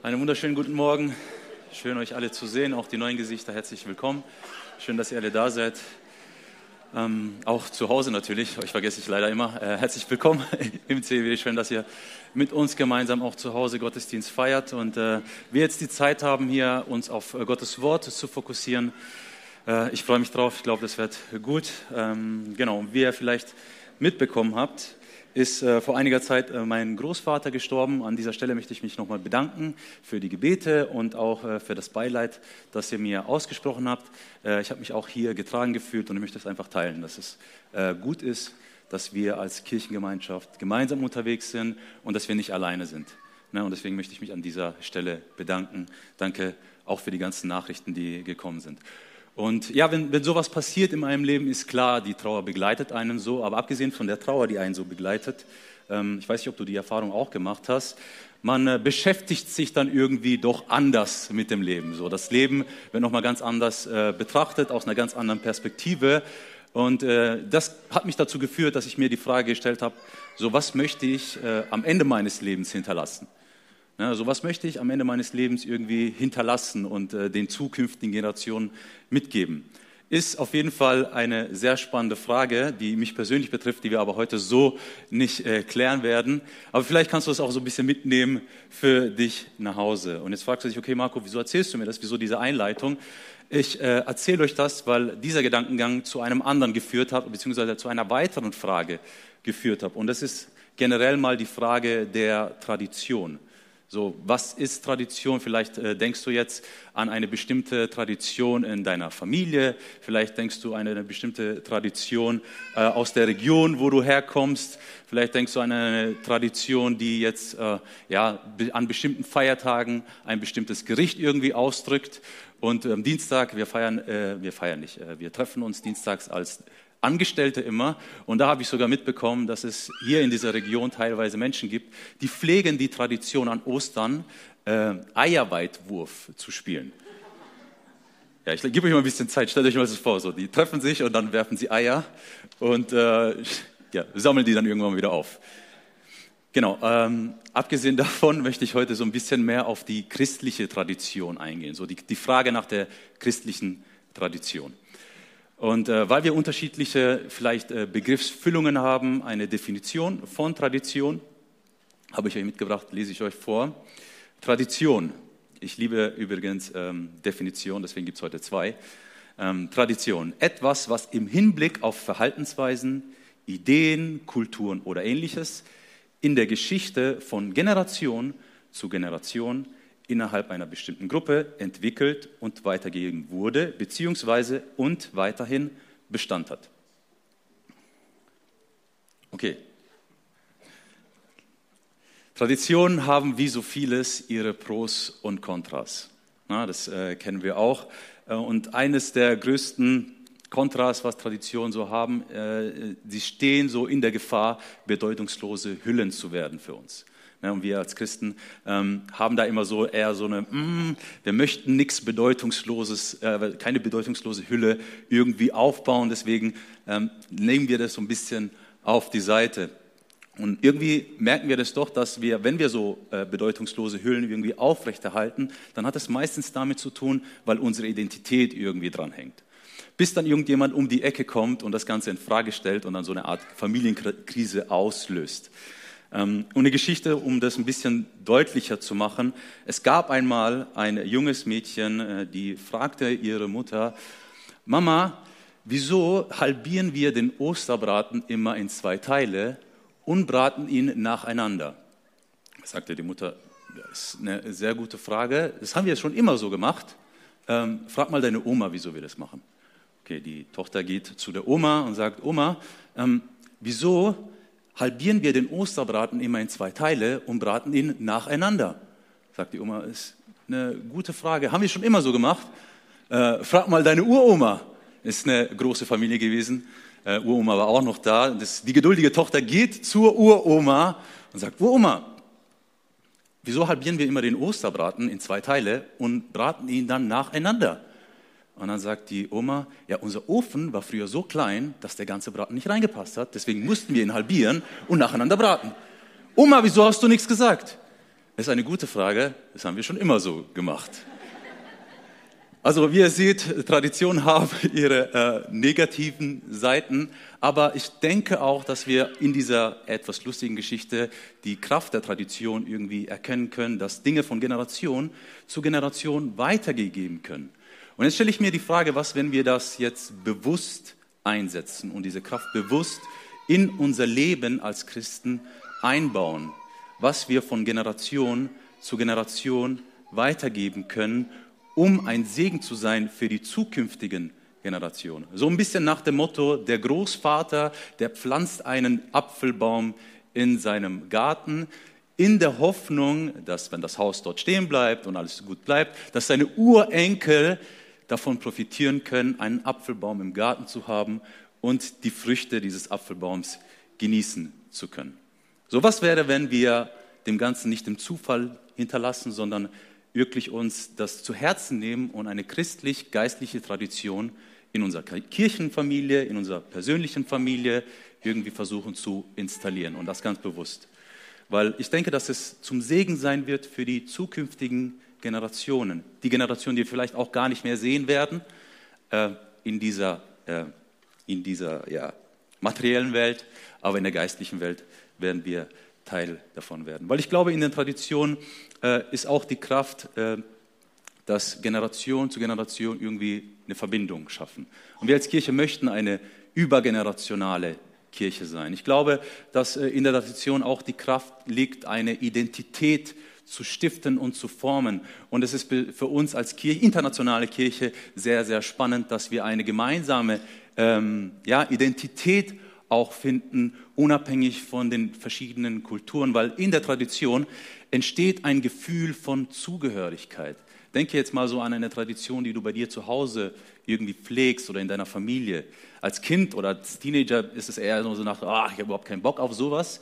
Einen wunderschönen guten Morgen. Schön, euch alle zu sehen, auch die neuen Gesichter. Herzlich willkommen. Schön, dass ihr alle da seid. Ähm, auch zu Hause natürlich, euch vergesse ich leider immer. Äh, herzlich willkommen im CW. Schön, dass ihr mit uns gemeinsam auch zu Hause Gottesdienst feiert und äh, wir jetzt die Zeit haben, hier uns auf äh, Gottes Wort zu fokussieren. Äh, ich freue mich drauf. Ich glaube, das wird gut. Ähm, genau, wie ihr vielleicht mitbekommen habt, ist äh, vor einiger Zeit äh, mein Großvater gestorben. An dieser Stelle möchte ich mich nochmal bedanken für die Gebete und auch äh, für das Beileid, das ihr mir ausgesprochen habt. Äh, ich habe mich auch hier getragen gefühlt und ich möchte es einfach teilen, dass es äh, gut ist, dass wir als Kirchengemeinschaft gemeinsam unterwegs sind und dass wir nicht alleine sind. Ne? Und deswegen möchte ich mich an dieser Stelle bedanken. Danke auch für die ganzen Nachrichten, die gekommen sind. Und ja, wenn, wenn sowas passiert in meinem Leben, ist klar, die Trauer begleitet einen so. Aber abgesehen von der Trauer, die einen so begleitet, ähm, ich weiß nicht, ob du die Erfahrung auch gemacht hast, man äh, beschäftigt sich dann irgendwie doch anders mit dem Leben. So, das Leben wird nochmal ganz anders äh, betrachtet, aus einer ganz anderen Perspektive. Und äh, das hat mich dazu geführt, dass ich mir die Frage gestellt habe, so was möchte ich äh, am Ende meines Lebens hinterlassen? Ja, so was möchte ich am Ende meines Lebens irgendwie hinterlassen und äh, den zukünftigen Generationen mitgeben? Ist auf jeden Fall eine sehr spannende Frage, die mich persönlich betrifft, die wir aber heute so nicht äh, klären werden. Aber vielleicht kannst du das auch so ein bisschen mitnehmen für dich nach Hause. Und jetzt fragst du dich, okay, Marco, wieso erzählst du mir das? Wieso diese Einleitung? Ich äh, erzähle euch das, weil dieser Gedankengang zu einem anderen geführt hat, beziehungsweise zu einer weiteren Frage geführt hat. Und das ist generell mal die Frage der Tradition. So, was ist Tradition? Vielleicht äh, denkst du jetzt an eine bestimmte Tradition in deiner Familie, vielleicht denkst du an eine bestimmte Tradition äh, aus der Region, wo du herkommst, vielleicht denkst du an eine Tradition, die jetzt äh, ja, an bestimmten Feiertagen ein bestimmtes Gericht irgendwie ausdrückt. Und am Dienstag, wir feiern, äh, wir feiern nicht, äh, wir treffen uns dienstags als Angestellte immer. Und da habe ich sogar mitbekommen, dass es hier in dieser Region teilweise Menschen gibt, die pflegen die Tradition an Ostern, äh, Eierweitwurf zu spielen. Ja, ich gebe euch mal ein bisschen Zeit. Stellt euch mal das vor. So, die treffen sich und dann werfen sie Eier und äh, ja, sammeln die dann irgendwann wieder auf. Genau. Ähm, abgesehen davon möchte ich heute so ein bisschen mehr auf die christliche Tradition eingehen. So die, die Frage nach der christlichen Tradition. Und äh, weil wir unterschiedliche vielleicht äh, Begriffsfüllungen haben, eine Definition von Tradition, habe ich euch mitgebracht, lese ich euch vor. Tradition. Ich liebe übrigens ähm, Definition, deswegen gibt es heute zwei. Ähm, Tradition. Etwas, was im Hinblick auf Verhaltensweisen, Ideen, Kulturen oder ähnliches in der Geschichte von Generation zu Generation innerhalb einer bestimmten Gruppe entwickelt und weitergegeben wurde, beziehungsweise und weiterhin Bestand hat. Okay. Traditionen haben wie so vieles ihre Pros und Kontras. Na, das äh, kennen wir auch. Äh, und eines der größten Kontras, was Traditionen so haben, äh, sie stehen so in der Gefahr, bedeutungslose Hüllen zu werden für uns. Ne, und wir als Christen ähm, haben da immer so eher so eine, mm, wir möchten nichts Bedeutungsloses, äh, keine bedeutungslose Hülle irgendwie aufbauen. Deswegen ähm, nehmen wir das so ein bisschen auf die Seite. Und irgendwie merken wir das doch, dass wir, wenn wir so äh, bedeutungslose Hüllen irgendwie aufrechterhalten, dann hat es meistens damit zu tun, weil unsere Identität irgendwie dranhängt. Bis dann irgendjemand um die Ecke kommt und das Ganze in Frage stellt und dann so eine Art Familienkrise auslöst. Ähm, und eine Geschichte, um das ein bisschen deutlicher zu machen. Es gab einmal ein junges Mädchen, äh, die fragte ihre Mutter, Mama, wieso halbieren wir den Osterbraten immer in zwei Teile und braten ihn nacheinander? Sagte die Mutter, das ist eine sehr gute Frage. Das haben wir schon immer so gemacht. Ähm, frag mal deine Oma, wieso wir das machen. Okay, die Tochter geht zu der Oma und sagt, Oma, ähm, wieso halbieren wir den Osterbraten immer in zwei Teile und braten ihn nacheinander? Sagt die Oma, ist eine gute Frage. Haben wir schon immer so gemacht? Äh, frag mal deine Uroma. Ist eine große Familie gewesen. Äh, Uroma war auch noch da. Das, die geduldige Tochter geht zur Uroma und sagt, Uroma, wieso halbieren wir immer den Osterbraten in zwei Teile und braten ihn dann nacheinander? Und dann sagt die Oma, ja, unser Ofen war früher so klein, dass der ganze Braten nicht reingepasst hat. Deswegen mussten wir ihn halbieren und nacheinander braten. Oma, wieso hast du nichts gesagt? Das ist eine gute Frage. Das haben wir schon immer so gemacht. Also wie ihr seht, Traditionen haben ihre äh, negativen Seiten, aber ich denke auch, dass wir in dieser etwas lustigen Geschichte die Kraft der Tradition irgendwie erkennen können, dass Dinge von Generation zu Generation weitergegeben können. Und jetzt stelle ich mir die Frage, was, wenn wir das jetzt bewusst einsetzen und diese Kraft bewusst in unser Leben als Christen einbauen? was wir von Generation zu Generation weitergeben können, um ein Segen zu sein für die zukünftigen Generationen. So ein bisschen nach dem Motto, der Großvater, der pflanzt einen Apfelbaum in seinem Garten, in der Hoffnung, dass wenn das Haus dort stehen bleibt und alles gut bleibt, dass seine Urenkel davon profitieren können, einen Apfelbaum im Garten zu haben und die Früchte dieses Apfelbaums genießen zu können. So was wäre, wenn wir dem Ganzen nicht dem Zufall hinterlassen, sondern wirklich uns das zu Herzen nehmen und eine christlich-geistliche Tradition in unserer Kirchenfamilie, in unserer persönlichen Familie irgendwie versuchen zu installieren und das ganz bewusst. Weil ich denke, dass es zum Segen sein wird für die zukünftigen Generationen, die Generationen, die wir vielleicht auch gar nicht mehr sehen werden äh, in dieser, äh, in dieser ja, materiellen Welt, aber in der geistlichen Welt werden wir Teil davon werden. Weil ich glaube, in den Traditionen äh, ist auch die Kraft, äh, dass Generation zu Generation irgendwie eine Verbindung schaffen. Und wir als Kirche möchten eine übergenerationale Kirche sein. Ich glaube, dass äh, in der Tradition auch die Kraft liegt, eine Identität zu stiften und zu formen. Und es ist für uns als Kirche, internationale Kirche sehr, sehr spannend, dass wir eine gemeinsame ähm, ja, Identität auch finden, unabhängig von den verschiedenen Kulturen, weil in der Tradition entsteht ein Gefühl von Zugehörigkeit. Denke jetzt mal so an eine Tradition, die du bei dir zu Hause irgendwie pflegst oder in deiner Familie. Als Kind oder als Teenager ist es eher so nach, ah, ich habe überhaupt keinen Bock auf sowas.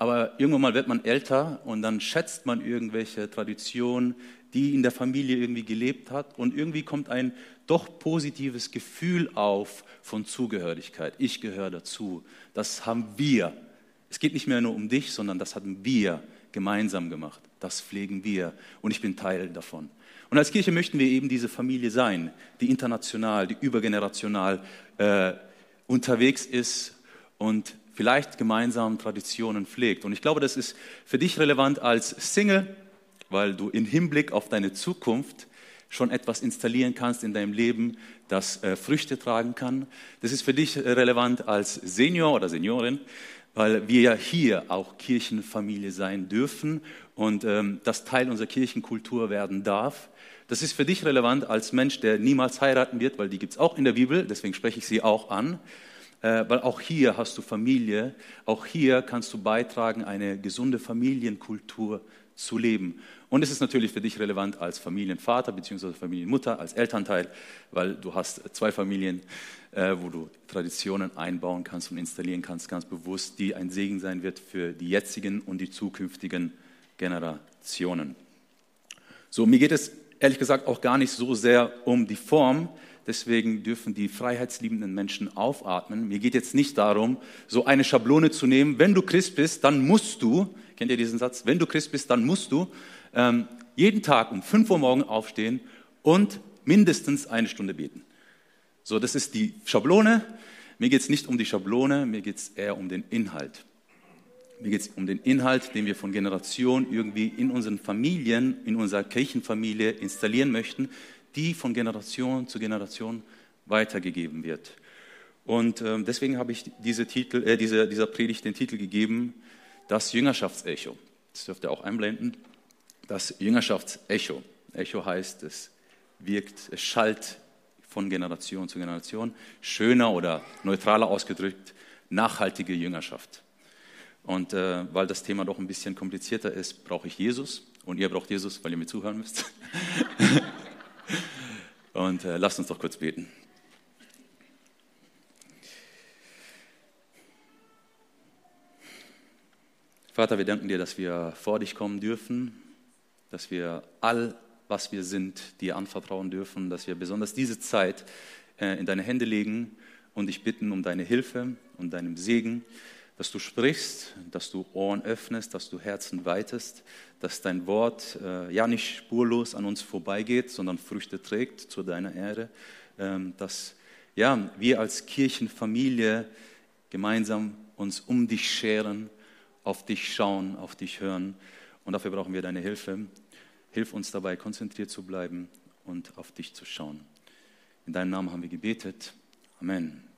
Aber irgendwann mal wird man älter und dann schätzt man irgendwelche Traditionen, die in der Familie irgendwie gelebt hat. Und irgendwie kommt ein doch positives Gefühl auf von Zugehörigkeit. Ich gehöre dazu. Das haben wir. Es geht nicht mehr nur um dich, sondern das haben wir gemeinsam gemacht. Das pflegen wir und ich bin Teil davon. Und als Kirche möchten wir eben diese Familie sein, die international, die übergenerational äh, unterwegs ist und vielleicht gemeinsam Traditionen pflegt. Und ich glaube, das ist für dich relevant als Single, weil du im Hinblick auf deine Zukunft schon etwas installieren kannst in deinem Leben, das äh, Früchte tragen kann. Das ist für dich äh, relevant als Senior oder Seniorin, weil wir ja hier auch Kirchenfamilie sein dürfen und ähm, das Teil unserer Kirchenkultur werden darf. Das ist für dich relevant als Mensch, der niemals heiraten wird, weil die gibt es auch in der Bibel, deswegen spreche ich sie auch an. Äh, weil auch hier hast du Familie, auch hier kannst du beitragen, eine gesunde Familienkultur zu leben. Und es ist natürlich für dich relevant als Familienvater bzw. Familienmutter, als Elternteil, weil du hast zwei Familien, äh, wo du Traditionen einbauen kannst und installieren kannst, ganz bewusst, die ein Segen sein wird für die jetzigen und die zukünftigen Generationen. So, mir geht es ehrlich gesagt auch gar nicht so sehr um die Form, Deswegen dürfen die freiheitsliebenden Menschen aufatmen. Mir geht jetzt nicht darum, so eine Schablone zu nehmen. Wenn du Christ bist, dann musst du, kennt ihr diesen Satz? Wenn du Christ bist, dann musst du ähm, jeden Tag um 5 Uhr morgen aufstehen und mindestens eine Stunde beten. So, das ist die Schablone. Mir geht es nicht um die Schablone, mir geht es eher um den Inhalt. Mir geht es um den Inhalt, den wir von Generation irgendwie in unseren Familien, in unserer Kirchenfamilie installieren möchten, die von Generation zu Generation weitergegeben wird. Und ähm, deswegen habe ich diese Titel, äh, diese, dieser Predigt den Titel gegeben, das Jüngerschaftsecho. Das dürft ihr auch einblenden das Jüngerschaftsecho. Echo heißt, es wirkt, es schallt von Generation zu Generation. Schöner oder neutraler ausgedrückt, nachhaltige Jüngerschaft. Und äh, weil das Thema doch ein bisschen komplizierter ist, brauche ich Jesus. Und ihr braucht Jesus, weil ihr mir zuhören müsst. und äh, lasst uns doch kurz beten. Vater, wir danken dir, dass wir vor dich kommen dürfen dass wir all, was wir sind, dir anvertrauen dürfen, dass wir besonders diese Zeit äh, in deine Hände legen und dich bitten um deine Hilfe und deinem Segen, dass du sprichst, dass du Ohren öffnest, dass du Herzen weitest, dass dein Wort äh, ja nicht spurlos an uns vorbeigeht, sondern Früchte trägt zu deiner Ehre, ähm, dass ja, wir als Kirchenfamilie gemeinsam uns um dich scheren, auf dich schauen, auf dich hören. Und dafür brauchen wir deine Hilfe. Hilf uns dabei, konzentriert zu bleiben und auf dich zu schauen. In deinem Namen haben wir gebetet. Amen.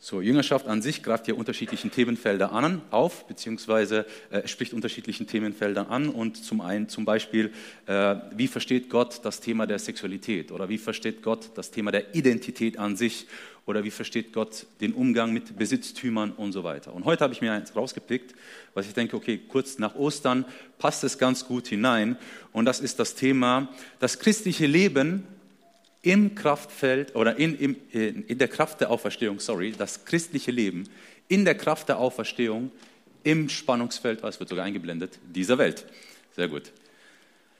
So, Jüngerschaft an sich greift hier unterschiedlichen Themenfelder an, auf, beziehungsweise äh, spricht unterschiedlichen Themenfeldern an. Und zum einen zum Beispiel, äh, wie versteht Gott das Thema der Sexualität? Oder wie versteht Gott das Thema der Identität an sich? Oder wie versteht Gott den Umgang mit Besitztümern und so weiter? Und heute habe ich mir eins rausgepickt, was ich denke, okay, kurz nach Ostern passt es ganz gut hinein. Und das ist das Thema, das christliche Leben im Kraftfeld oder in, in, in der Kraft der Auferstehung, sorry, das christliche Leben in der Kraft der Auferstehung im Spannungsfeld, oh, es wird sogar eingeblendet, dieser Welt. Sehr gut.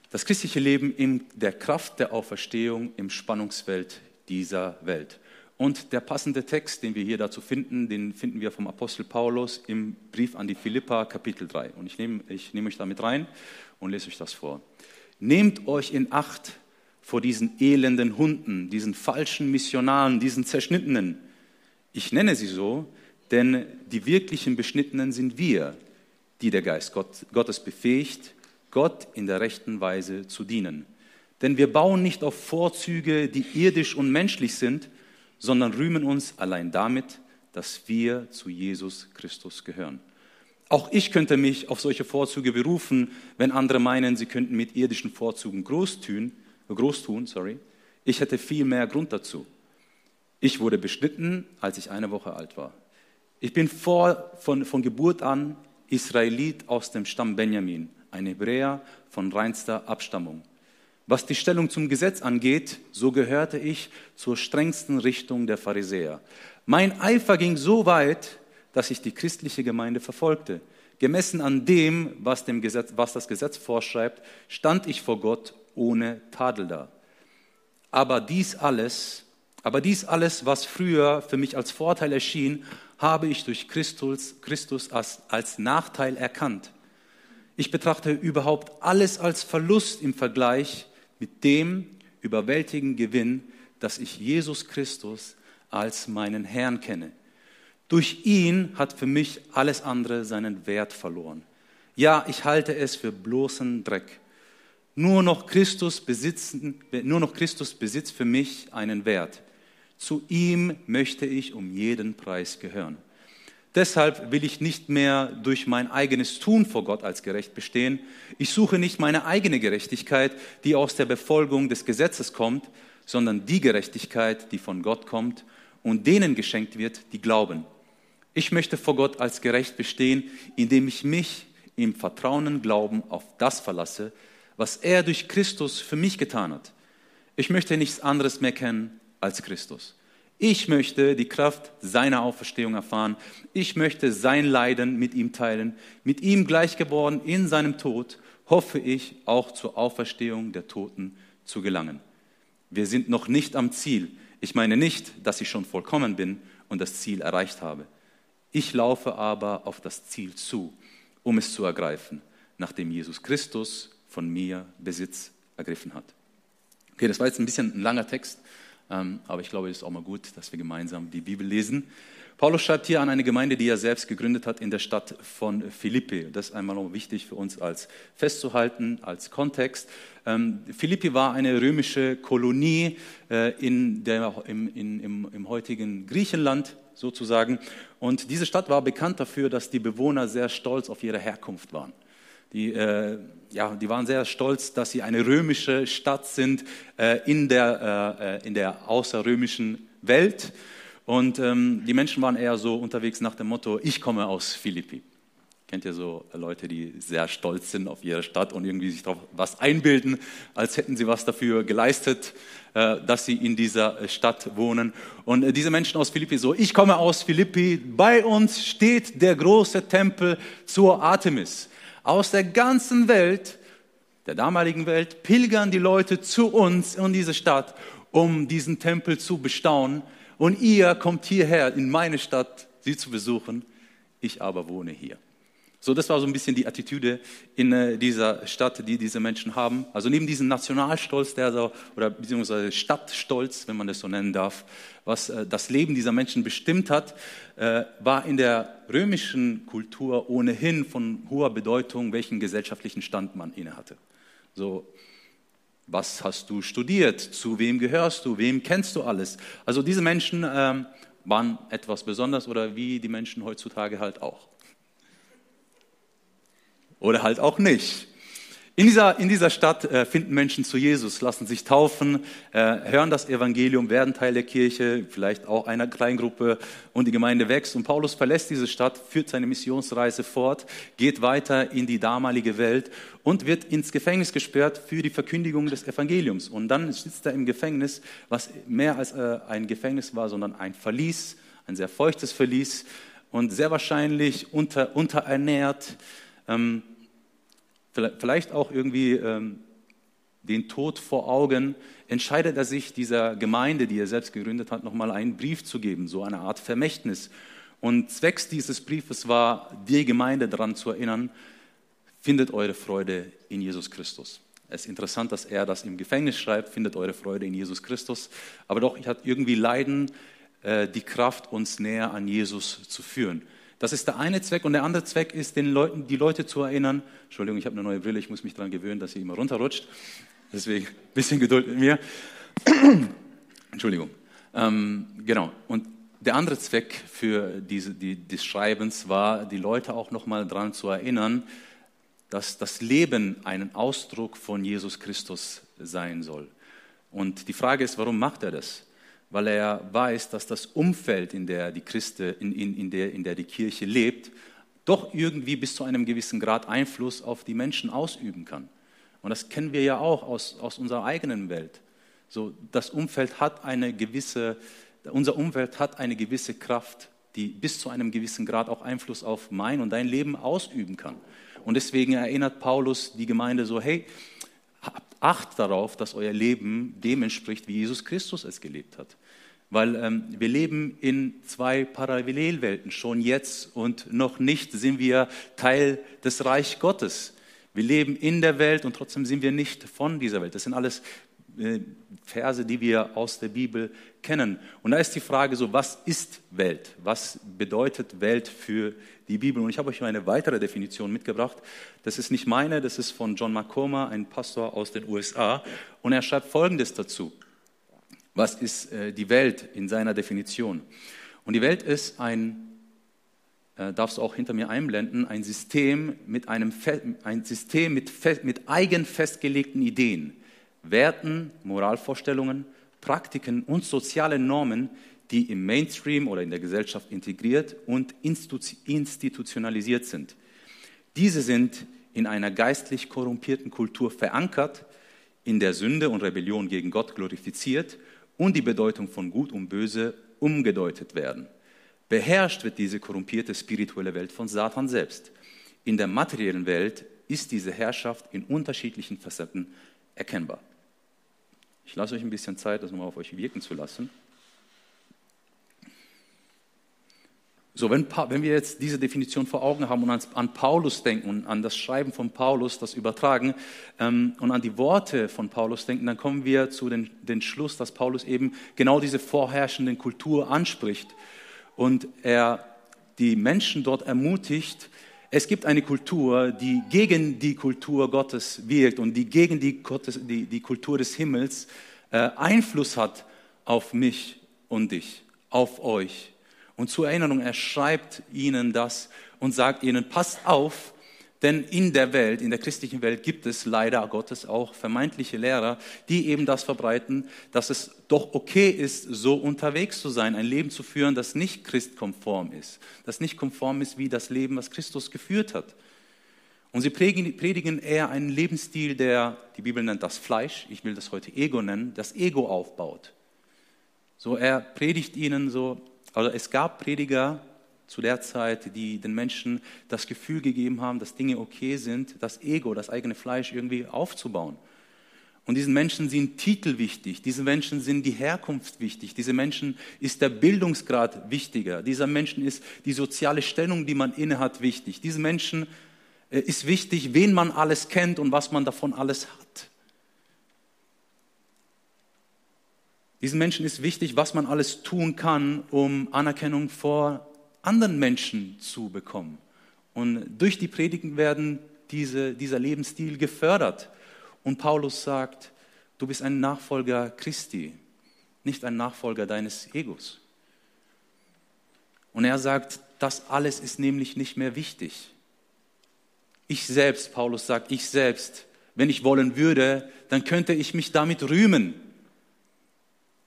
Das christliche Leben in der Kraft der Auferstehung im Spannungsfeld dieser Welt. Und der passende Text, den wir hier dazu finden, den finden wir vom Apostel Paulus im Brief an die Philippa, Kapitel 3. Und ich nehme, ich nehme euch damit rein und lese euch das vor. Nehmt euch in Acht vor diesen elenden Hunden, diesen falschen Missionaren, diesen Zerschnittenen. Ich nenne sie so, denn die wirklichen Beschnittenen sind wir, die der Geist Gottes befähigt, Gott in der rechten Weise zu dienen. Denn wir bauen nicht auf Vorzüge, die irdisch und menschlich sind, sondern rühmen uns allein damit, dass wir zu Jesus Christus gehören. Auch ich könnte mich auf solche Vorzüge berufen, wenn andere meinen, sie könnten mit irdischen Vorzügen groß tun, groß tun, sorry. Ich hätte viel mehr Grund dazu. Ich wurde beschnitten, als ich eine Woche alt war. Ich bin vor, von, von Geburt an Israelit aus dem Stamm Benjamin, ein Hebräer von reinster Abstammung. Was die Stellung zum Gesetz angeht, so gehörte ich zur strengsten Richtung der Pharisäer. Mein Eifer ging so weit, dass ich die christliche Gemeinde verfolgte. Gemessen an dem, was, dem Gesetz, was das Gesetz vorschreibt, stand ich vor Gott ohne Tadel da. Aber dies alles, aber dies alles, was früher für mich als Vorteil erschien, habe ich durch Christus, Christus als, als Nachteil erkannt. Ich betrachte überhaupt alles als Verlust im Vergleich mit dem überwältigenden Gewinn, dass ich Jesus Christus als meinen Herrn kenne. Durch ihn hat für mich alles andere seinen Wert verloren. Ja, ich halte es für bloßen Dreck. Nur noch Christus besitzen, nur noch Christus besitzt für mich einen Wert. Zu ihm möchte ich um jeden Preis gehören. Deshalb will ich nicht mehr durch mein eigenes Tun vor Gott als gerecht bestehen. Ich suche nicht meine eigene Gerechtigkeit, die aus der Befolgung des Gesetzes kommt, sondern die Gerechtigkeit, die von Gott kommt und denen geschenkt wird, die glauben. Ich möchte vor Gott als gerecht bestehen, indem ich mich im Vertrauen Glauben auf das verlasse, was er durch Christus für mich getan hat. Ich möchte nichts anderes mehr kennen als Christus. Ich möchte die Kraft seiner Auferstehung erfahren. Ich möchte sein Leiden mit ihm teilen. Mit ihm gleich geworden in seinem Tod, hoffe ich auch zur Auferstehung der Toten zu gelangen. Wir sind noch nicht am Ziel. Ich meine nicht, dass ich schon vollkommen bin und das Ziel erreicht habe. Ich laufe aber auf das Ziel zu, um es zu ergreifen, nachdem Jesus Christus von mir Besitz ergriffen hat. Okay, das war jetzt ein bisschen ein langer Text, ähm, aber ich glaube, es ist auch mal gut, dass wir gemeinsam die Bibel lesen. Paulus schreibt hier an eine Gemeinde, die er selbst gegründet hat in der Stadt von Philippi. Das ist einmal noch wichtig für uns als festzuhalten, als Kontext. Ähm, Philippi war eine römische Kolonie äh, in der, im, in, im, im heutigen Griechenland sozusagen. Und diese Stadt war bekannt dafür, dass die Bewohner sehr stolz auf ihre Herkunft waren. Die, äh, ja, die waren sehr stolz, dass sie eine römische Stadt sind äh, in, der, äh, äh, in der außerrömischen Welt. Und ähm, die Menschen waren eher so unterwegs nach dem Motto, ich komme aus Philippi. Kennt ihr so Leute, die sehr stolz sind auf ihre Stadt und irgendwie sich darauf was einbilden, als hätten sie was dafür geleistet, äh, dass sie in dieser Stadt wohnen. Und äh, diese Menschen aus Philippi so, ich komme aus Philippi, bei uns steht der große Tempel zur Artemis. Aus der ganzen Welt, der damaligen Welt, pilgern die Leute zu uns in diese Stadt, um diesen Tempel zu bestaunen. Und ihr kommt hierher in meine Stadt, sie zu besuchen, ich aber wohne hier. So, das war so ein bisschen die Attitüde in äh, dieser Stadt, die diese Menschen haben. Also neben diesem Nationalstolz, der so, oder beziehungsweise Stadtstolz, wenn man das so nennen darf, was äh, das Leben dieser Menschen bestimmt hat, äh, war in der römischen Kultur ohnehin von hoher Bedeutung, welchen gesellschaftlichen Stand man inne hatte. So, was hast du studiert? Zu wem gehörst du? Wem kennst du alles? Also diese Menschen ähm, waren etwas besonders oder wie die Menschen heutzutage halt auch oder halt auch nicht. In dieser, in dieser Stadt äh, finden Menschen zu Jesus, lassen sich taufen, äh, hören das Evangelium, werden Teil der Kirche, vielleicht auch einer Kleingruppe und die Gemeinde wächst. Und Paulus verlässt diese Stadt, führt seine Missionsreise fort, geht weiter in die damalige Welt und wird ins Gefängnis gesperrt für die Verkündigung des Evangeliums. Und dann sitzt er im Gefängnis, was mehr als äh, ein Gefängnis war, sondern ein Verlies, ein sehr feuchtes Verlies und sehr wahrscheinlich unter, unterernährt ähm, vielleicht auch irgendwie ähm, den Tod vor Augen, entscheidet er sich, dieser Gemeinde, die er selbst gegründet hat, nochmal einen Brief zu geben, so eine Art Vermächtnis. Und zwecks dieses Briefes war, die Gemeinde daran zu erinnern, findet eure Freude in Jesus Christus. Es ist interessant, dass er das im Gefängnis schreibt, findet eure Freude in Jesus Christus. Aber doch hat irgendwie Leiden äh, die Kraft, uns näher an Jesus zu führen. Das ist der eine Zweck. Und der andere Zweck ist, den Leuten, die Leute zu erinnern. Entschuldigung, ich habe eine neue Brille, ich muss mich daran gewöhnen, dass sie immer runterrutscht. Deswegen ein bisschen Geduld mit mir. Entschuldigung. Ähm, genau. Und der andere Zweck für diese, die, des Schreibens war, die Leute auch nochmal daran zu erinnern, dass das Leben ein Ausdruck von Jesus Christus sein soll. Und die Frage ist, warum macht er das? Weil er weiß, dass das Umfeld, in der die Christe, in, in, in, der, in der die Kirche lebt, doch irgendwie bis zu einem gewissen Grad Einfluss auf die Menschen ausüben kann. Und das kennen wir ja auch aus, aus unserer eigenen Welt. So, das Umfeld hat eine gewisse, unser Umfeld hat eine gewisse Kraft, die bis zu einem gewissen Grad auch Einfluss auf mein und dein Leben ausüben kann. Und deswegen erinnert Paulus die Gemeinde so, hey, habt Acht darauf, dass euer Leben dem entspricht, wie Jesus Christus es gelebt hat. Weil ähm, wir leben in zwei Parallelwelten, schon jetzt und noch nicht sind wir Teil des Reich Gottes. Wir leben in der Welt und trotzdem sind wir nicht von dieser Welt. Das sind alles äh, Verse, die wir aus der Bibel kennen. Und da ist die Frage so, was ist Welt? Was bedeutet Welt für die Bibel? Und ich habe euch eine weitere Definition mitgebracht. Das ist nicht meine, das ist von John McCorma, ein Pastor aus den USA. Und er schreibt Folgendes dazu. Was ist äh, die Welt in seiner Definition? Und die Welt ist ein, äh, darfst du auch hinter mir einblenden, ein System mit einem ein System mit, mit eigen festgelegten Ideen, Werten, Moralvorstellungen, Praktiken und soziale Normen, die im Mainstream oder in der Gesellschaft integriert und institutionalisiert sind. Diese sind in einer geistlich korrumpierten Kultur verankert, in der Sünde und Rebellion gegen Gott glorifiziert und die Bedeutung von Gut und Böse umgedeutet werden. Beherrscht wird diese korrumpierte spirituelle Welt von Satan selbst. In der materiellen Welt ist diese Herrschaft in unterschiedlichen Facetten erkennbar. Ich lasse euch ein bisschen Zeit, das nochmal auf euch wirken zu lassen. So, wenn, wenn, wir jetzt diese Definition vor Augen haben und an, an, Paulus denken und an das Schreiben von Paulus, das übertragen ähm, und an die Worte von Paulus denken, dann kommen wir zu den, den Schluss, dass Paulus eben genau diese vorherrschende Kultur anspricht und er die Menschen dort ermutigt, es gibt eine Kultur, die gegen die Kultur Gottes wirkt und die gegen die, Gottes, die, die Kultur des Himmels äh, Einfluss hat auf mich und dich, auf euch. Und zur Erinnerung, er schreibt ihnen das und sagt ihnen, passt auf, denn in der Welt, in der christlichen Welt gibt es leider Gottes auch vermeintliche Lehrer, die eben das verbreiten, dass es doch okay ist, so unterwegs zu sein, ein Leben zu führen, das nicht christkonform ist, das nicht konform ist wie das Leben, was Christus geführt hat. Und sie predigen eher einen Lebensstil, der, die Bibel nennt das Fleisch, ich will das heute Ego nennen, das Ego aufbaut. So, er predigt ihnen so, also es gab Prediger zu der Zeit, die den Menschen das Gefühl gegeben haben, dass Dinge okay sind, das Ego, das eigene Fleisch irgendwie aufzubauen. Und diesen Menschen sind Titel wichtig, diesen Menschen sind die Herkunft wichtig, diese Menschen ist der Bildungsgrad wichtiger, dieser Menschen ist die soziale Stellung, die man innehat, wichtig. Diesen Menschen äh, ist wichtig, wen man alles kennt und was man davon alles hat. Diesen Menschen ist wichtig, was man alles tun kann, um Anerkennung vor anderen Menschen zu bekommen. Und durch die Predigen werden diese, dieser Lebensstil gefördert. Und Paulus sagt, du bist ein Nachfolger Christi, nicht ein Nachfolger deines Egos. Und er sagt, das alles ist nämlich nicht mehr wichtig. Ich selbst, Paulus sagt, ich selbst, wenn ich wollen würde, dann könnte ich mich damit rühmen.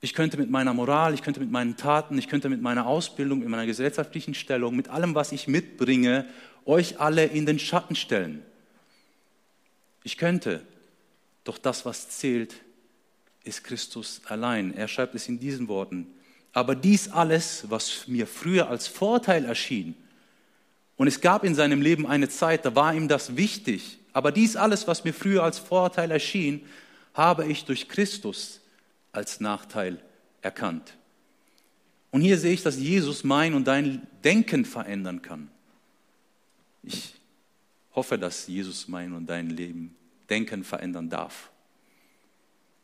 Ich könnte mit meiner Moral, ich könnte mit meinen Taten, ich könnte mit meiner Ausbildung, mit meiner gesellschaftlichen Stellung, mit allem, was ich mitbringe, euch alle in den Schatten stellen. Ich könnte, doch das, was zählt, ist Christus allein. Er schreibt es in diesen Worten. Aber dies alles, was mir früher als Vorteil erschien, und es gab in seinem Leben eine Zeit, da war ihm das wichtig, aber dies alles, was mir früher als Vorteil erschien, habe ich durch Christus als Nachteil erkannt. Und hier sehe ich, dass Jesus mein und dein Denken verändern kann. Ich hoffe, dass Jesus mein und dein Leben Denken verändern darf.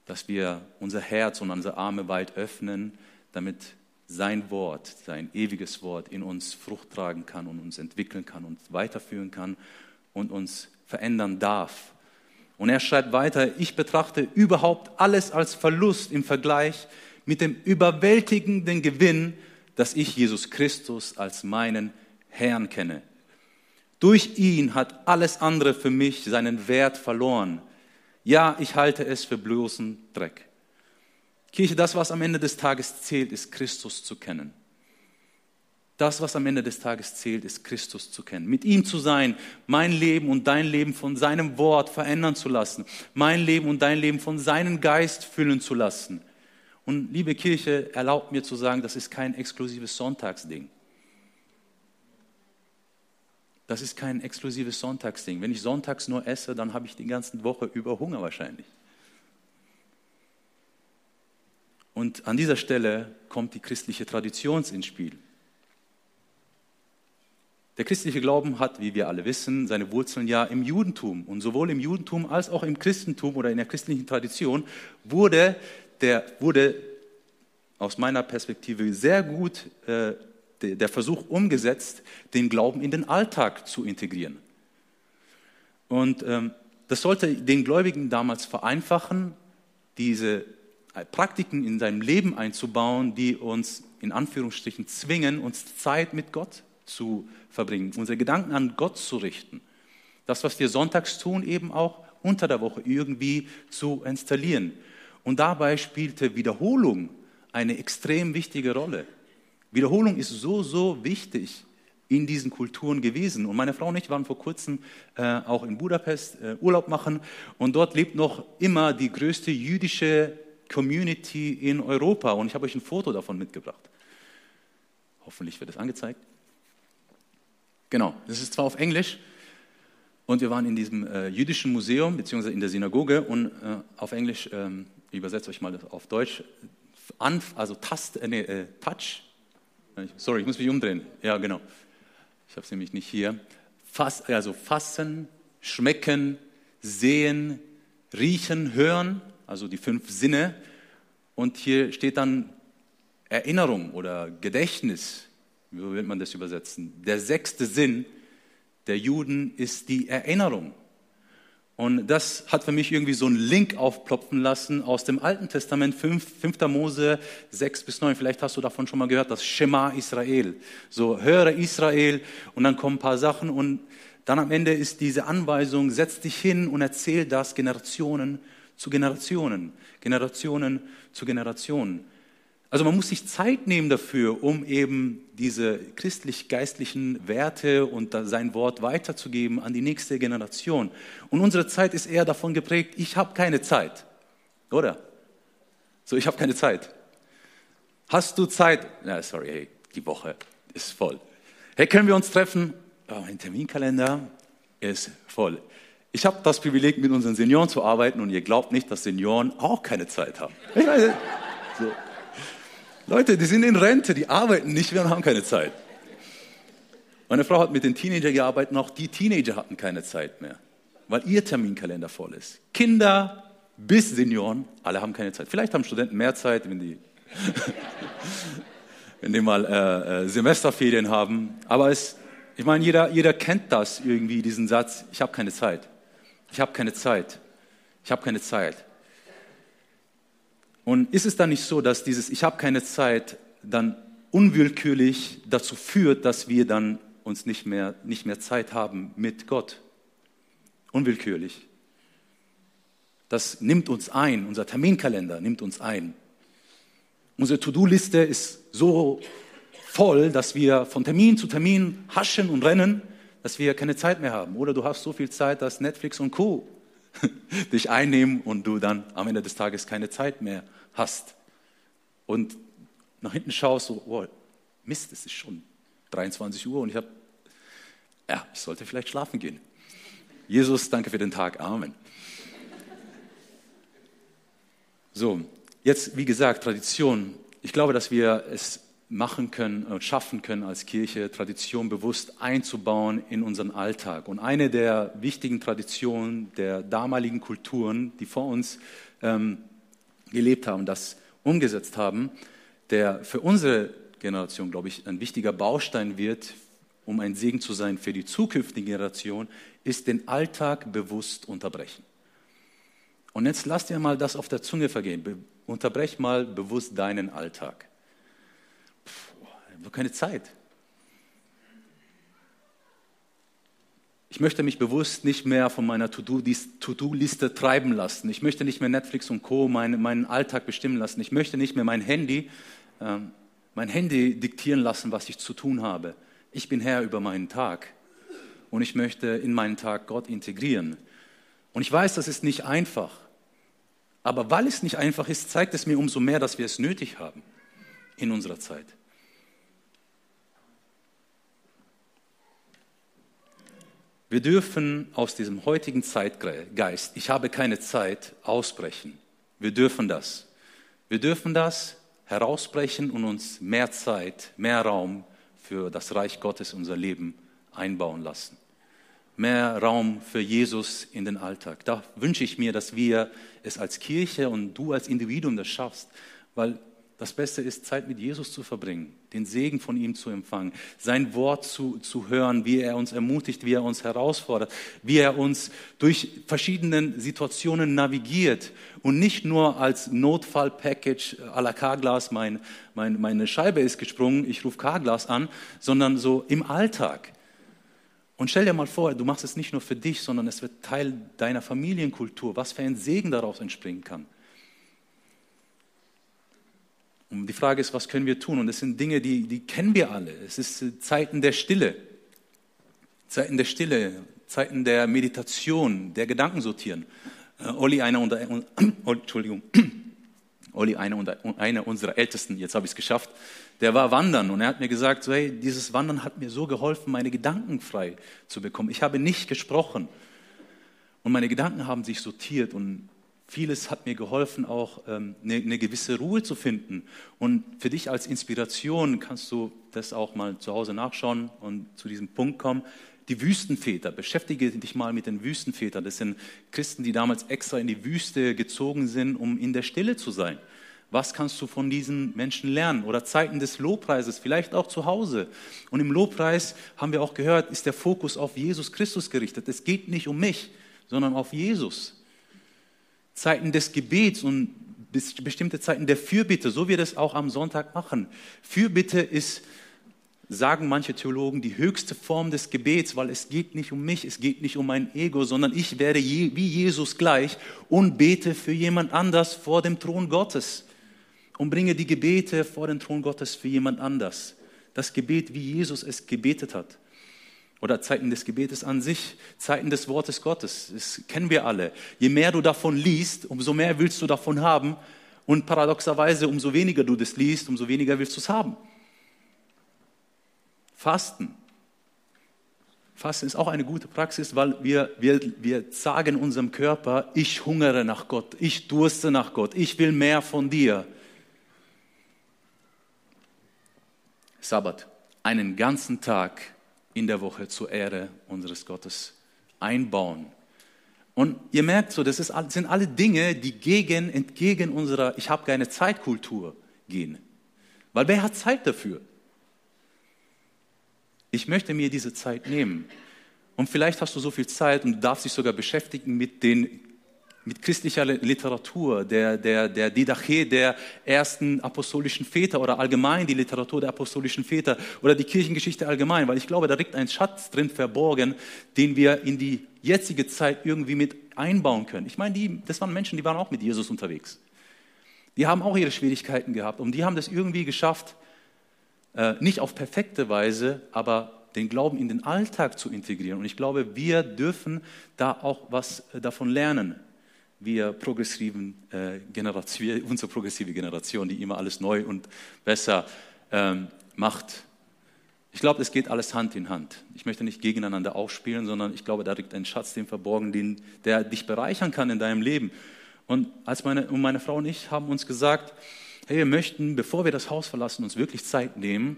Dass wir unser Herz und unsere Arme weit öffnen, damit sein Wort, sein ewiges Wort in uns Frucht tragen kann und uns entwickeln kann und weiterführen kann und uns verändern darf. Und er schreibt weiter, ich betrachte überhaupt alles als Verlust im Vergleich mit dem überwältigenden Gewinn, dass ich Jesus Christus als meinen Herrn kenne. Durch ihn hat alles andere für mich seinen Wert verloren. Ja, ich halte es für bloßen Dreck. Kirche, das, was am Ende des Tages zählt, ist Christus zu kennen. Das, was am Ende des Tages zählt, ist Christus zu kennen. Mit ihm zu sein, mein Leben und dein Leben von seinem Wort verändern zu lassen, mein Leben und dein Leben von seinem Geist füllen zu lassen. Und liebe Kirche, erlaubt mir zu sagen, das ist kein exklusives Sonntagsding. Das ist kein exklusives Sonntagsding. Wenn ich sonntags nur esse, dann habe ich die ganze Woche über Hunger wahrscheinlich. Und an dieser Stelle kommt die christliche Tradition ins Spiel. Der christliche Glauben hat, wie wir alle wissen, seine Wurzeln ja im Judentum. Und sowohl im Judentum als auch im Christentum oder in der christlichen Tradition wurde, der, wurde aus meiner Perspektive sehr gut äh, der Versuch umgesetzt, den Glauben in den Alltag zu integrieren. Und ähm, das sollte den Gläubigen damals vereinfachen, diese Praktiken in seinem Leben einzubauen, die uns in Anführungsstrichen zwingen, uns Zeit mit Gott zu verbringen, unsere Gedanken an Gott zu richten. Das, was wir sonntags tun, eben auch unter der Woche irgendwie zu installieren. Und dabei spielte Wiederholung eine extrem wichtige Rolle. Wiederholung ist so, so wichtig in diesen Kulturen gewesen. Und meine Frau und ich waren vor kurzem äh, auch in Budapest äh, Urlaub machen und dort lebt noch immer die größte jüdische Community in Europa. Und ich habe euch ein Foto davon mitgebracht. Hoffentlich wird es angezeigt. Genau, das ist zwar auf Englisch und wir waren in diesem äh, jüdischen Museum beziehungsweise in der Synagoge und äh, auf Englisch, ähm, ich übersetze euch mal auf Deutsch, Anf also Tast, äh, nee, äh, Touch Sorry, ich muss mich umdrehen. Ja, genau. Ich habe es nämlich nicht hier. Fass, also fassen, schmecken, sehen, riechen, hören, also die fünf Sinne. Und hier steht dann Erinnerung oder Gedächtnis. Wie will man das übersetzen? Der sechste Sinn der Juden ist die Erinnerung. Und das hat für mich irgendwie so einen Link aufplopfen lassen aus dem Alten Testament, 5, 5. Mose 6 bis 9. Vielleicht hast du davon schon mal gehört, das Shema Israel. So, höre Israel und dann kommen ein paar Sachen und dann am Ende ist diese Anweisung, setz dich hin und erzähl das Generationen zu Generationen, Generationen zu Generationen. Also man muss sich Zeit nehmen dafür, um eben diese christlich-geistlichen Werte und sein Wort weiterzugeben an die nächste Generation. Und unsere Zeit ist eher davon geprägt, ich habe keine Zeit, oder? So, ich habe keine Zeit. Hast du Zeit? Na, sorry, hey, die Woche ist voll. Hey, können wir uns treffen? Oh, mein Terminkalender ist voll. Ich habe das Privileg, mit unseren Senioren zu arbeiten und ihr glaubt nicht, dass Senioren auch keine Zeit haben. Ich meine, so. Leute, die sind in Rente, die arbeiten nicht mehr und haben keine Zeit. Meine Frau hat mit den Teenagern gearbeitet und auch die Teenager hatten keine Zeit mehr, weil ihr Terminkalender voll ist. Kinder bis Senioren, alle haben keine Zeit. Vielleicht haben Studenten mehr Zeit, wenn die, wenn die mal äh, äh, Semesterferien haben. Aber es, ich meine, jeder, jeder kennt das irgendwie, diesen Satz, ich habe keine Zeit. Ich habe keine Zeit. Ich habe keine Zeit. Und ist es dann nicht so, dass dieses Ich habe keine Zeit dann unwillkürlich dazu führt, dass wir dann uns nicht mehr, nicht mehr Zeit haben mit Gott? Unwillkürlich. Das nimmt uns ein, unser Terminkalender nimmt uns ein. Unsere To-Do-Liste ist so voll, dass wir von Termin zu Termin haschen und rennen dass wir keine Zeit mehr haben. Oder du hast so viel Zeit, dass Netflix und Co. dich einnehmen und du dann am Ende des Tages keine Zeit mehr hast. Und nach hinten schaust, so, oh, Mist, es ist schon 23 Uhr und ich habe, ja, ich sollte vielleicht schlafen gehen. Jesus, danke für den Tag. Amen. So, jetzt, wie gesagt, Tradition. Ich glaube, dass wir es machen können und schaffen können als Kirche, Tradition bewusst einzubauen in unseren Alltag. Und eine der wichtigen Traditionen der damaligen Kulturen, die vor uns ähm, gelebt haben, das umgesetzt haben, der für unsere Generation, glaube ich, ein wichtiger Baustein wird, um ein Segen zu sein für die zukünftige Generation, ist den Alltag bewusst unterbrechen. Und jetzt lass dir mal das auf der Zunge vergehen. Be unterbrech mal bewusst deinen Alltag habe keine Zeit. Ich möchte mich bewusst nicht mehr von meiner To-Do-Liste treiben lassen. Ich möchte nicht mehr Netflix und Co. Mein, meinen Alltag bestimmen lassen. Ich möchte nicht mehr mein Handy, äh, mein Handy diktieren lassen, was ich zu tun habe. Ich bin Herr über meinen Tag und ich möchte in meinen Tag Gott integrieren. Und ich weiß, das ist nicht einfach. Aber weil es nicht einfach ist, zeigt es mir umso mehr, dass wir es nötig haben in unserer Zeit. Wir dürfen aus diesem heutigen Zeitgeist, ich habe keine Zeit, ausbrechen. Wir dürfen das. Wir dürfen das herausbrechen und uns mehr Zeit, mehr Raum für das Reich Gottes, unser Leben einbauen lassen. Mehr Raum für Jesus in den Alltag. Da wünsche ich mir, dass wir es als Kirche und du als Individuum das schaffst, weil das Beste ist, Zeit mit Jesus zu verbringen, den Segen von ihm zu empfangen, sein Wort zu, zu hören, wie er uns ermutigt, wie er uns herausfordert, wie er uns durch verschiedene Situationen navigiert und nicht nur als Notfallpackage à la K-Glas, mein, mein, meine Scheibe ist gesprungen, ich rufe K-Glas an, sondern so im Alltag. Und stell dir mal vor, du machst es nicht nur für dich, sondern es wird Teil deiner Familienkultur, was für ein Segen daraus entspringen kann. Und die Frage ist, was können wir tun? Und das sind Dinge, die, die kennen wir alle. Es ist äh, Zeiten der Stille. Zeiten der Stille, Zeiten der Meditation, der Gedanken sortieren. Äh, Olli, einer unter, äh, Entschuldigung, Olli, einer, einer unserer Ältesten, jetzt habe ich es geschafft, der war wandern und er hat mir gesagt, so, hey, dieses Wandern hat mir so geholfen, meine Gedanken frei zu bekommen. Ich habe nicht gesprochen und meine Gedanken haben sich sortiert und vieles hat mir geholfen, auch ähm, eine, eine, gewisse Ruhe zu finden. Und für dich als Inspiration kannst du das auch mal zu Hause nachschauen und zu diesem Punkt kommen. Die Wüstenväter, beschäftige dich mal mit den Wüstenvätern. Das sind Christen, die damals extra in die Wüste gezogen sind, um in der Stille zu sein. Was kannst du von diesen Menschen lernen? Oder Zeiten des Lobpreises, vielleicht auch zu Hause. Und im Lobpreis haben wir auch gehört, ist der Fokus auf Jesus Christus gerichtet. Es geht nicht um mich, sondern auf Jesus. Zeiten des Gebets und bestimmte Zeiten der Fürbitte, so wir das auch am Sonntag machen. Fürbitte ist, sagen manche Theologen, die höchste Form des Gebets, weil es geht nicht um mich, es geht nicht um mein Ego, sondern ich werde wie Jesus gleich und bete für jemand anders vor dem Thron Gottes und bringe die Gebete vor den Thron Gottes für jemand anders. Das Gebet, wie Jesus es gebetet hat. Oder Zeiten des Gebetes an sich, Zeiten des Wortes Gottes. Das kennen wir alle. Je mehr du davon liest, umso mehr willst du davon haben. Und paradoxerweise, umso weniger du das liest, umso weniger willst du es haben. Fasten. Fasten ist auch eine gute Praxis, weil wir, wir, wir sagen unserem Körper, ich hungere nach Gott, ich durste nach Gott, ich will mehr von dir. Sabbat, einen ganzen Tag in der Woche zur Ehre unseres Gottes einbauen. Und ihr merkt so, das ist, sind alle Dinge, die gegen, entgegen unserer Ich habe keine Zeitkultur gehen. Weil wer hat Zeit dafür? Ich möchte mir diese Zeit nehmen. Und vielleicht hast du so viel Zeit und darfst dich sogar beschäftigen mit, den, mit christlicher Literatur, der, der, der Didache der ersten apostolischen Väter oder allgemein die Literatur der apostolischen Väter oder die Kirchengeschichte allgemein, weil ich glaube, da liegt ein Schatz drin verborgen, den wir in die jetzige Zeit irgendwie mit einbauen können. Ich meine, die, das waren Menschen, die waren auch mit Jesus unterwegs. Die haben auch ihre Schwierigkeiten gehabt und die haben das irgendwie geschafft, äh, nicht auf perfekte Weise, aber den Glauben in den Alltag zu integrieren. Und ich glaube, wir dürfen da auch was äh, davon lernen. Wir progressiven äh, Generation, unsere progressive Generation, die immer alles neu und besser ähm, macht. Ich glaube, es geht alles Hand in Hand. Ich möchte nicht gegeneinander aufspielen, sondern ich glaube, da liegt ein Schatz, den verborgen, den, der dich bereichern kann in deinem Leben. Und als meine, und meine Frau und ich haben uns gesagt, hey, wir möchten, bevor wir das Haus verlassen, uns wirklich Zeit nehmen,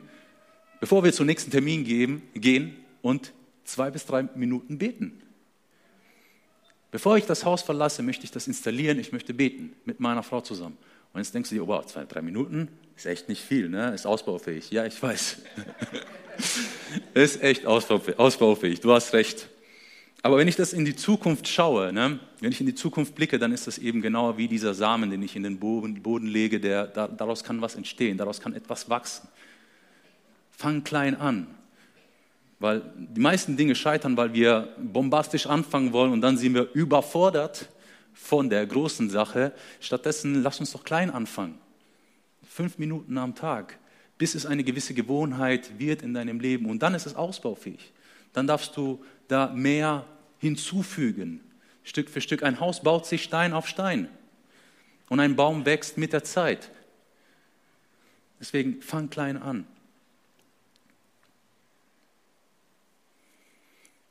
bevor wir zum nächsten Termin gehen, gehen und zwei bis drei Minuten beten. Bevor ich das Haus verlasse, möchte ich das installieren, ich möchte beten mit meiner Frau zusammen. Und jetzt denkst du dir, oh, wow, zwei, drei Minuten ist echt nicht viel, ne? ist ausbaufähig. Ja, ich weiß. ist echt ausbaufähig, du hast recht. Aber wenn ich das in die Zukunft schaue, ne, wenn ich in die Zukunft blicke, dann ist das eben genau wie dieser Samen, den ich in den Boden, Boden lege, der, da, daraus kann was entstehen, daraus kann etwas wachsen. Fang klein an. Weil die meisten Dinge scheitern, weil wir bombastisch anfangen wollen und dann sind wir überfordert von der großen Sache. Stattdessen lass uns doch klein anfangen. Fünf Minuten am Tag, bis es eine gewisse Gewohnheit wird in deinem Leben und dann ist es ausbaufähig. Dann darfst du da mehr hinzufügen. Stück für Stück. Ein Haus baut sich Stein auf Stein. Und ein Baum wächst mit der Zeit. Deswegen fang klein an.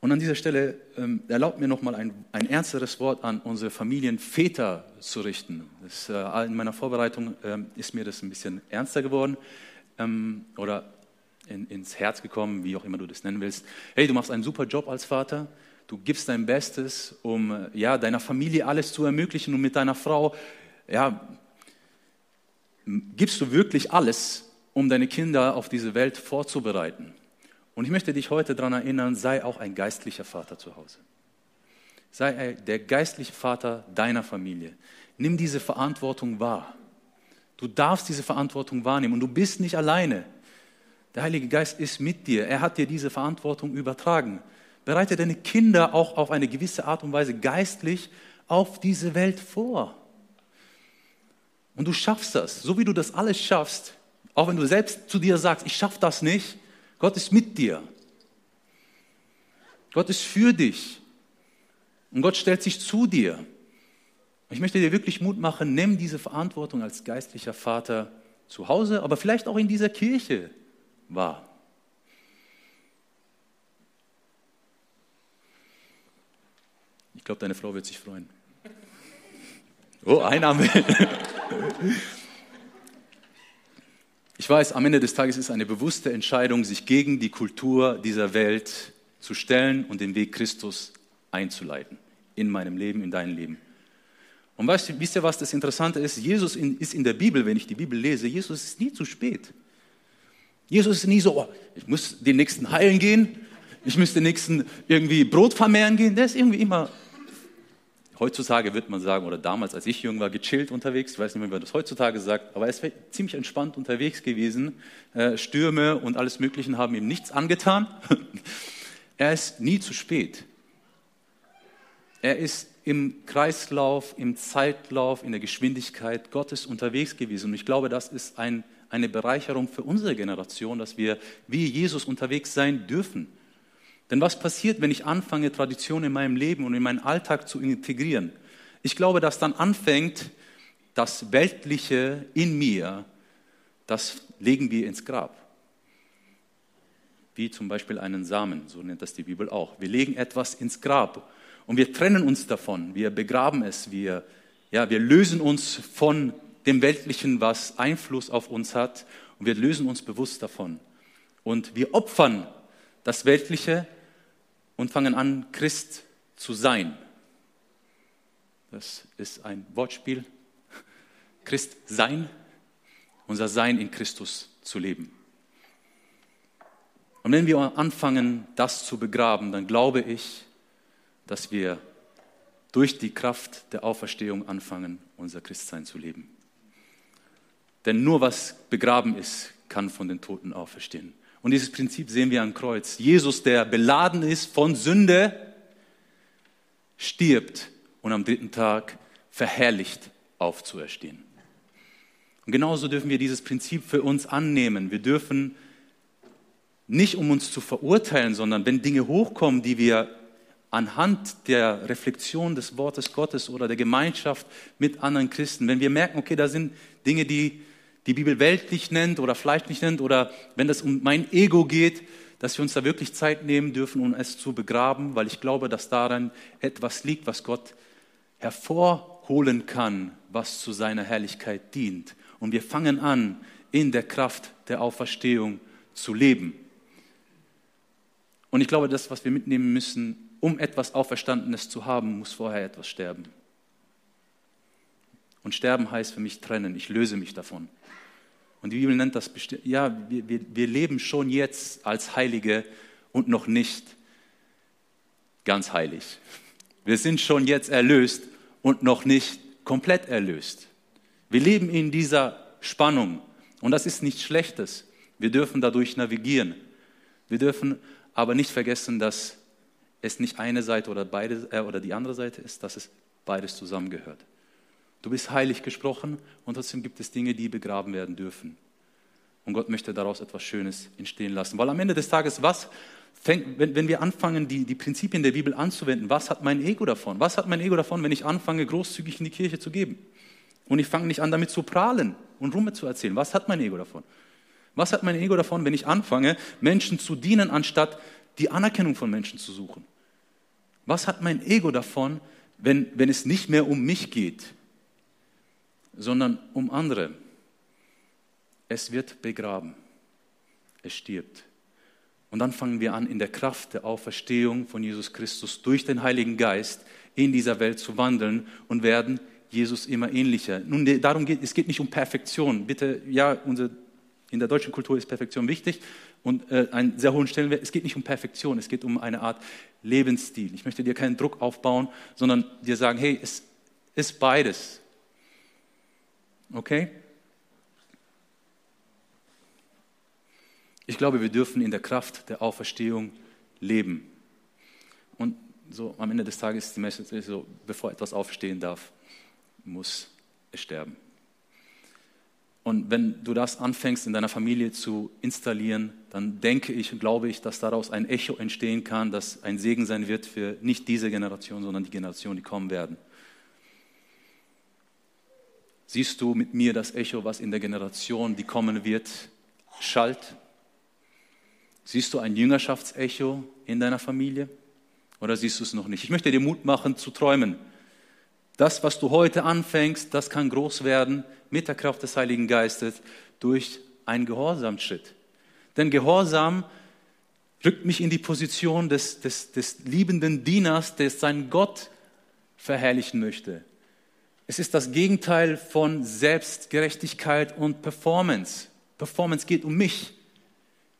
Und an dieser Stelle ähm, erlaubt mir nochmal ein, ein ernsteres Wort an unsere Familienväter zu richten. Das, äh, in meiner Vorbereitung ähm, ist mir das ein bisschen ernster geworden ähm, oder in, ins Herz gekommen, wie auch immer du das nennen willst. Hey, du machst einen super Job als Vater. Du gibst dein Bestes, um äh, ja, deiner Familie alles zu ermöglichen und mit deiner Frau, ja, gibst du wirklich alles, um deine Kinder auf diese Welt vorzubereiten. Und ich möchte dich heute daran erinnern, sei auch ein geistlicher Vater zu Hause. Sei der geistliche Vater deiner Familie. Nimm diese Verantwortung wahr. Du darfst diese Verantwortung wahrnehmen und du bist nicht alleine. Der Heilige Geist ist mit dir. Er hat dir diese Verantwortung übertragen. Bereite deine Kinder auch auf eine gewisse Art und Weise geistlich auf diese Welt vor. Und du schaffst das. So wie du das alles schaffst, auch wenn du selbst zu dir sagst, ich schaffe das nicht, Gott ist mit dir. Gott ist für dich. Und Gott stellt sich zu dir. Ich möchte dir wirklich Mut machen, nimm diese Verantwortung als geistlicher Vater zu Hause, aber vielleicht auch in dieser Kirche wahr. Ich glaube, deine Frau wird sich freuen. Oh, ein Amen. Ich weiß, am Ende des Tages ist eine bewusste Entscheidung, sich gegen die Kultur dieser Welt zu stellen und den Weg Christus einzuleiten. In meinem Leben, in deinem Leben. Und weißt du, wisst ihr, was das Interessante ist? Jesus ist in der Bibel, wenn ich die Bibel lese, Jesus ist nie zu spät. Jesus ist nie so, oh, ich muss den Nächsten heilen gehen, ich muss den Nächsten irgendwie Brot vermehren gehen. Der ist irgendwie immer heutzutage wird man sagen, oder damals, als ich jung war, gechillt unterwegs. Ich weiß nicht wie man das heutzutage sagt, aber er ist ziemlich entspannt unterwegs gewesen. Äh, Stürme und alles Mögliche haben ihm nichts angetan. er ist nie zu spät. Er ist im Kreislauf, im Zeitlauf, in der Geschwindigkeit Gottes unterwegs gewesen. Und ich glaube, das ist ein, eine Bereicherung für unsere Generation, dass wir wie Jesus unterwegs sein dürfen. Denn was passiert, wenn ich anfange, Tradition in meinem Leben und in meinen Alltag zu integrieren? Ich glaube, dass dann anfängt, das Weltliche in mir, das legen wir ins Grab. wie zum Beispiel einen Samen, so nennt das die Bibel auch. Wir legen etwas ins Grab und wir trennen uns davon, wir begraben es, wir, ja, wir lösen uns von dem Weltlichen, was Einfluss auf uns hat und wir lösen uns bewusst davon. Und wir opfern das Weltliche und fangen an, Christ zu sein. Das ist ein Wortspiel. Christ sein, unser Sein in Christus zu leben. Und wenn wir anfangen, das zu begraben, dann glaube ich, dass wir durch die Kraft der Auferstehung anfangen, unser Christsein zu leben. Denn nur was begraben ist, kann von den Toten auferstehen. Und dieses Prinzip sehen wir am Kreuz. Jesus, der beladen ist von Sünde, stirbt und am dritten Tag verherrlicht aufzuerstehen. Und genauso dürfen wir dieses Prinzip für uns annehmen. Wir dürfen nicht, um uns zu verurteilen, sondern wenn Dinge hochkommen, die wir anhand der Reflexion des Wortes Gottes oder der Gemeinschaft mit anderen Christen, wenn wir merken, okay, da sind Dinge, die die Bibel weltlich nennt oder fleischlich nennt oder wenn es um mein Ego geht, dass wir uns da wirklich Zeit nehmen dürfen, um es zu begraben, weil ich glaube, dass daran etwas liegt, was Gott hervorholen kann, was zu seiner Herrlichkeit dient. Und wir fangen an, in der Kraft der Auferstehung zu leben. Und ich glaube, das, was wir mitnehmen müssen, um etwas Auferstandenes zu haben, muss vorher etwas sterben. Und sterben heißt für mich trennen. Ich löse mich davon. Und die Bibel nennt das, ja, wir, wir, leben schon jetzt als Heilige und noch nicht ganz heilig. Wir sind schon jetzt erlöst und noch nicht komplett erlöst. Wir leben in dieser Spannung und das ist nichts Schlechtes. Wir dürfen dadurch navigieren. Wir dürfen aber nicht vergessen, dass es nicht eine Seite oder, beide, äh, oder die andere Seite ist, dass es beides zusammengehört. Du bist heilig gesprochen und trotzdem gibt es Dinge, die begraben werden dürfen. Und Gott möchte daraus etwas Schönes entstehen lassen. Weil am Ende des Tages, was fängt, wenn, wenn wir anfangen, die, die Prinzipien der Bibel anzuwenden, was hat mein Ego davon? Was hat mein Ego davon, wenn ich anfange, großzügig in die Kirche zu geben? Und ich fange nicht an, damit zu prahlen und Rumme zu erzählen. Was hat mein Ego davon? Was hat mein Ego davon, wenn ich anfange, Menschen zu dienen, anstatt die Anerkennung von Menschen zu suchen? Was hat mein Ego davon, wenn, wenn es nicht mehr um mich geht, sondern um andere. Es wird begraben. Es stirbt. Und dann fangen wir an, in der Kraft der Auferstehung von Jesus Christus durch den Heiligen Geist in dieser Welt zu wandeln und werden Jesus immer ähnlicher. Nun, darum geht es geht nicht um Perfektion. Bitte, ja, unsere, in der deutschen Kultur ist Perfektion wichtig und äh, einen sehr hohen Stellenwert. Es geht nicht um Perfektion, es geht um eine Art Lebensstil. Ich möchte dir keinen Druck aufbauen, sondern dir sagen, hey, es ist beides. Okay? Ich glaube, wir dürfen in der Kraft der Auferstehung leben. Und so am Ende des Tages ist die Message so, bevor etwas aufstehen darf, muss es sterben. Und wenn du das anfängst in deiner Familie zu installieren, dann denke ich und glaube ich, dass daraus ein Echo entstehen kann, das ein Segen sein wird für nicht diese Generation, sondern die Generation, die kommen werden. Siehst du mit mir das Echo, was in der Generation, die kommen wird, schallt? Siehst du ein Jüngerschaftsecho in deiner Familie? Oder siehst du es noch nicht? Ich möchte dir Mut machen zu träumen. Das, was du heute anfängst, das kann groß werden mit der Kraft des Heiligen Geistes durch einen Gehorsamschritt. Denn Gehorsam rückt mich in die Position des, des, des liebenden Dieners, der seinen Gott verherrlichen möchte. Es ist das Gegenteil von Selbstgerechtigkeit und Performance. Performance geht um mich.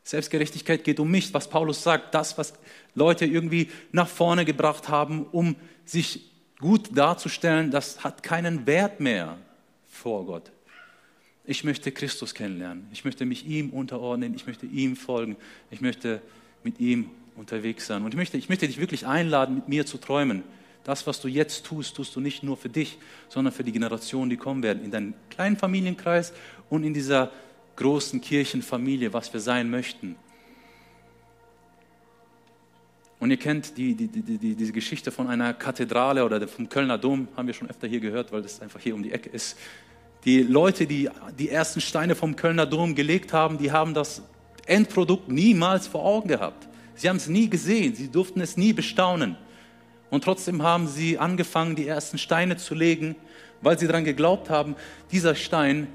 Selbstgerechtigkeit geht um mich. Was Paulus sagt, das, was Leute irgendwie nach vorne gebracht haben, um sich gut darzustellen, das hat keinen Wert mehr vor Gott. Ich möchte Christus kennenlernen. Ich möchte mich ihm unterordnen. Ich möchte ihm folgen. Ich möchte mit ihm unterwegs sein. Und ich möchte, ich möchte dich wirklich einladen, mit mir zu träumen. Das, was du jetzt tust, tust du nicht nur für dich, sondern für die Generationen, die kommen werden, in deinem kleinen Familienkreis und in dieser großen Kirchenfamilie, was wir sein möchten. Und ihr kennt die, die, die, diese Geschichte von einer Kathedrale oder vom Kölner Dom, haben wir schon öfter hier gehört, weil das einfach hier um die Ecke ist. Die Leute, die die ersten Steine vom Kölner Dom gelegt haben, die haben das Endprodukt niemals vor Augen gehabt. Sie haben es nie gesehen, sie durften es nie bestaunen. Und trotzdem haben sie angefangen, die ersten Steine zu legen, weil sie daran geglaubt haben, dieser Stein,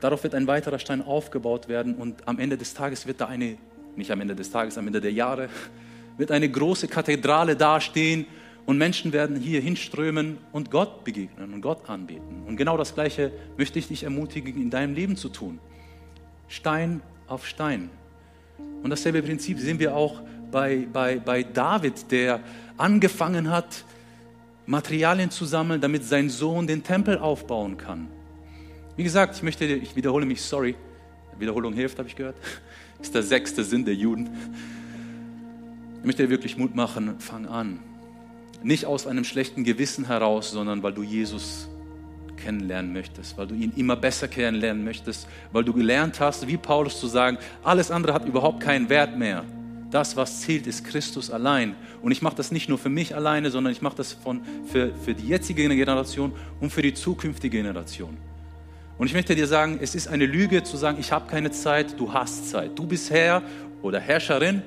darauf wird ein weiterer Stein aufgebaut werden und am Ende des Tages wird da eine, nicht am Ende des Tages, am Ende der Jahre, wird eine große Kathedrale dastehen und Menschen werden hier hinströmen und Gott begegnen und Gott anbeten. Und genau das Gleiche möchte ich dich ermutigen, in deinem Leben zu tun. Stein auf Stein. Und dasselbe Prinzip sehen wir auch bei, bei, bei David, der angefangen hat, Materialien zu sammeln, damit sein Sohn den Tempel aufbauen kann. Wie gesagt, ich möchte, ich wiederhole mich, sorry, Wiederholung hilft, habe ich gehört, ist der sechste Sinn der Juden. Ich möchte dir wirklich Mut machen, fang an. Nicht aus einem schlechten Gewissen heraus, sondern weil du Jesus kennenlernen möchtest, weil du ihn immer besser kennenlernen möchtest, weil du gelernt hast, wie Paulus zu sagen, alles andere hat überhaupt keinen Wert mehr. Das, was zählt, ist Christus allein. Und ich mache das nicht nur für mich alleine, sondern ich mache das von, für, für die jetzige Generation und für die zukünftige Generation. Und ich möchte dir sagen, es ist eine Lüge zu sagen, ich habe keine Zeit, du hast Zeit. Du bist Herr oder Herrscherin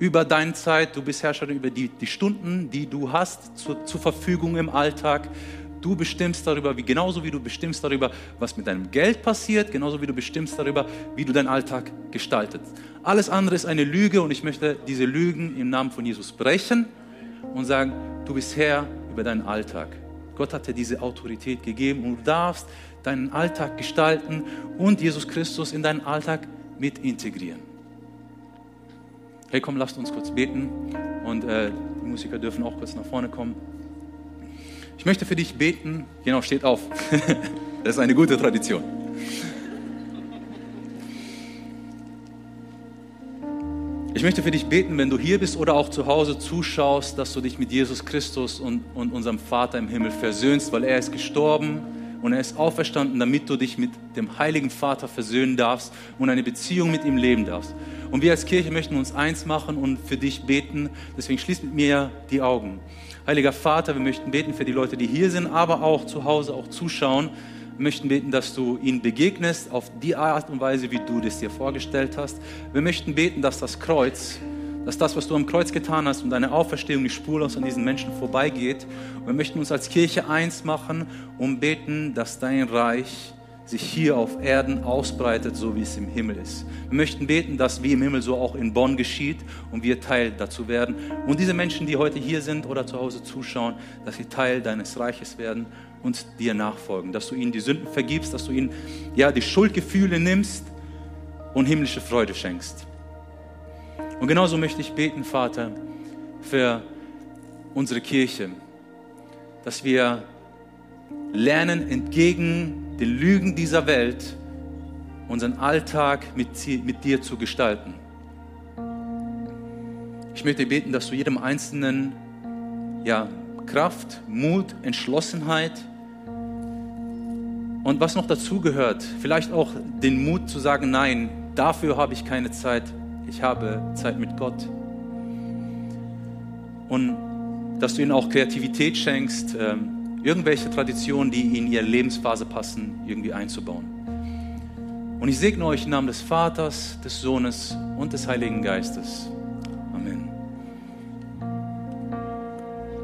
über deine Zeit, du bist Herrscherin über die, die Stunden, die du hast zur, zur Verfügung im Alltag. Du bestimmst darüber, wie, genauso wie du bestimmst darüber, was mit deinem Geld passiert, genauso wie du bestimmst darüber, wie du deinen Alltag gestaltest. Alles andere ist eine Lüge und ich möchte diese Lügen im Namen von Jesus brechen und sagen, du bist Herr über deinen Alltag. Gott hat dir diese Autorität gegeben und du darfst deinen Alltag gestalten und Jesus Christus in deinen Alltag mit integrieren. Hey, komm, lasst uns kurz beten und äh, die Musiker dürfen auch kurz nach vorne kommen. Ich möchte für dich beten. Genau, steht auf. das ist eine gute Tradition. Ich möchte für dich beten, wenn du hier bist oder auch zu Hause zuschaust, dass du dich mit Jesus Christus und, und unserem Vater im Himmel versöhnst, weil er ist gestorben und er ist auferstanden, damit du dich mit dem heiligen Vater versöhnen darfst und eine Beziehung mit ihm leben darfst. Und wir als Kirche möchten uns eins machen und für dich beten. Deswegen schließ mit mir die Augen. Heiliger Vater, wir möchten beten für die Leute, die hier sind, aber auch zu Hause, auch zuschauen. Wir möchten beten, dass du ihnen begegnest auf die Art und Weise, wie du das dir vorgestellt hast. Wir möchten beten, dass das Kreuz, dass das, was du am Kreuz getan hast und deine Auferstehung nicht spurlos an diesen Menschen vorbeigeht. Und wir möchten uns als Kirche eins machen und beten, dass dein Reich sich hier auf Erden ausbreitet, so wie es im Himmel ist. Wir möchten beten, dass wie im Himmel so auch in Bonn geschieht und wir Teil dazu werden. Und diese Menschen, die heute hier sind oder zu Hause zuschauen, dass sie Teil deines Reiches werden und dir nachfolgen, dass du ihnen die Sünden vergibst, dass du ihnen ja die Schuldgefühle nimmst und himmlische Freude schenkst. Und genauso möchte ich beten, Vater, für unsere Kirche, dass wir lernen, entgegen den Lügen dieser Welt unseren Alltag mit, mit dir zu gestalten. Ich möchte beten, dass du jedem Einzelnen ja, Kraft, Mut, Entschlossenheit und was noch dazu gehört, vielleicht auch den Mut zu sagen, nein, dafür habe ich keine Zeit, ich habe Zeit mit Gott. Und dass du ihnen auch Kreativität schenkst, ähm, irgendwelche Traditionen, die in ihre Lebensphase passen, irgendwie einzubauen. Und ich segne euch im Namen des Vaters, des Sohnes und des Heiligen Geistes.